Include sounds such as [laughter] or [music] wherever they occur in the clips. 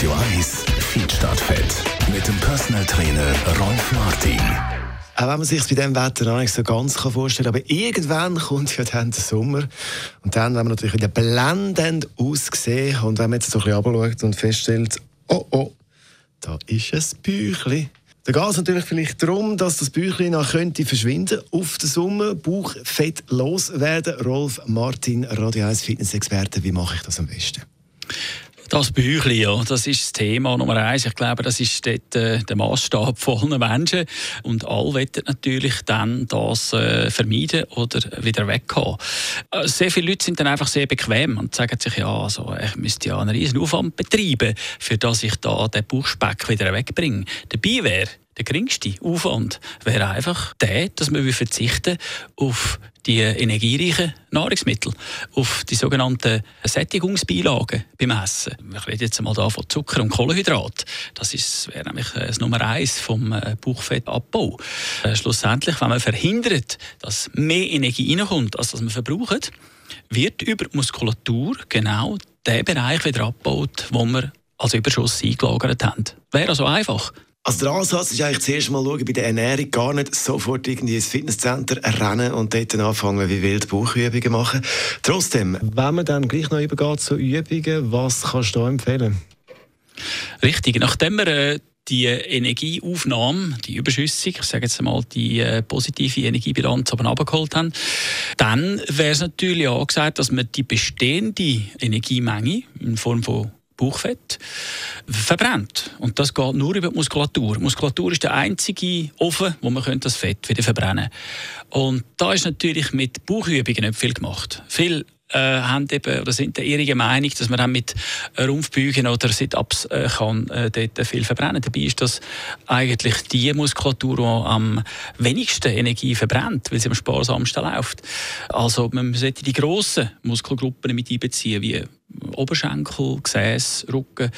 Radio 1 Feedstadtfeld mit dem Personal Trainer Rolf Martin. Auch wenn man sich bei diesem Wetter noch nicht so ganz vorstellen kann, aber irgendwann kommt ja dann der Sommer und dann, wenn man natürlich wieder blendend aussehen und wenn man jetzt so ein bisschen runterschaut und feststellt, oh oh, da ist ein Büchli. Da geht es natürlich vielleicht darum, dass das Büchlein noch könnte verschwinden auf den Sommer, Bauch fett loswerden. Rolf Martin, Radio 1 Fitness-Experte, wie mache ich das am besten? Das Büchli, ja, das ist das Thema Nummer eins. Ich glaube, das ist dort, äh, der Maßstab [laughs] von allen Menschen. Und alle wollen natürlich dann das äh, vermeiden oder wieder weghaben. Äh, sehr viele Leute sind dann einfach sehr bequem und sagen sich, ja, also, ich müsste ja einen riesen Aufwand betreiben, für dass ich da den Bauchspeck wieder wegbringe. Dabei wäre der geringste Aufwand wäre einfach der, dass wir verzichten auf die energiereichen Nahrungsmittel, auf die sogenannten Sättigungsbeilagen beim Essen. Ich rede jetzt einmal von Zucker und Kohlenhydrat. Das ist, wäre nämlich das Nummer eins vom äh, Bauchfettabbau. Äh, schlussendlich, wenn man verhindert, dass mehr Energie reinkommt, als das man verbraucht, wird über die Muskulatur genau der Bereich wieder abgebaut, wo wir als Überschuss eingelagert haben. Wäre also einfach. Also der Ansatz ist eigentlich zuerst mal schauen, bei der Ernährung gar nicht sofort irgendwie ins Fitnesscenter rennen und dort anfangen, wie wild Bauchübungen machen. Trotzdem, wenn man dann gleich noch übergeht zu Übungen, was kannst du da empfehlen? Richtig, nachdem wir äh, die Energieaufnahme, die überschüssig, ich sage jetzt mal die äh, positive Energiebilanz aber abgeholt haben, dann wäre es natürlich angesagt, dass man die bestehende Energiemenge in Form von Bauchfett verbrennt. Und das geht nur über die Muskulatur. Die Muskulatur ist der einzige Ofen, wo man das Fett wieder verbrennen kann. Und da ist natürlich mit Bauchübungen nicht viel gemacht. Viel äh, haben eben, oder sind der ihrer Meinung, dass man dann mit Rumpfbeugen oder Sit-Ups äh, kann äh, dort viel verbrennen. Dabei ist das eigentlich die Muskulatur, die am wenigsten Energie verbrennt, weil sie am sparsamsten läuft. Also man sollte die grossen Muskelgruppen mit einbeziehen, wie Oberschenkel, Gesäß, Rücken,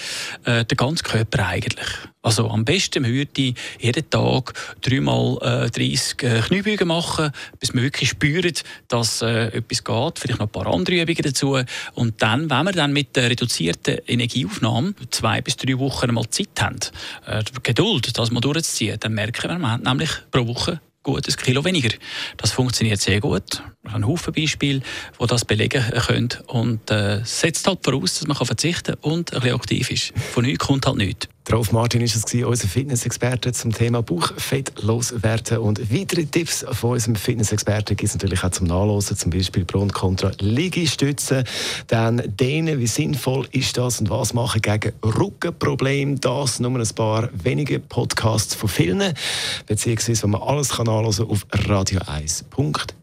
äh, der ganze Körper eigentlich. Also am besten man würde jeden Tag dreimal äh, 30 äh, Kniebeugen machen, bis man wirklich spürt, dass äh, etwas geht. Vielleicht noch ein paar andere Übungen dazu. Und dann, wenn wir dann mit der reduzierten Energieaufnahme zwei bis drei Wochen mal Zeit haben, äh, Geduld, das mal durchzuziehen, dann merken wir, man hat nämlich pro Woche gut ein Kilo weniger. Das funktioniert sehr gut. Einen Haufen Beispiele, die das belegen können. Und äh, setzt halt voraus, dass man verzichten kann und ein bisschen aktiv ist. Von nichts kommt halt nichts. Rolf Martin ist es unser Fitnessexperte zum Thema Bauchfett loswerden. Und weitere Tipps von unserem Fitnessexperten gibt es natürlich auch zum Nachlesen, zum Beispiel Pro und Contra Liegestützen. Dann denen, wie sinnvoll ist das und was machen gegen Rückenprobleme. Das nur ein paar wenige Podcasts von vielen, beziehungsweise, wo man alles kann nachlesen auf radio1.ch.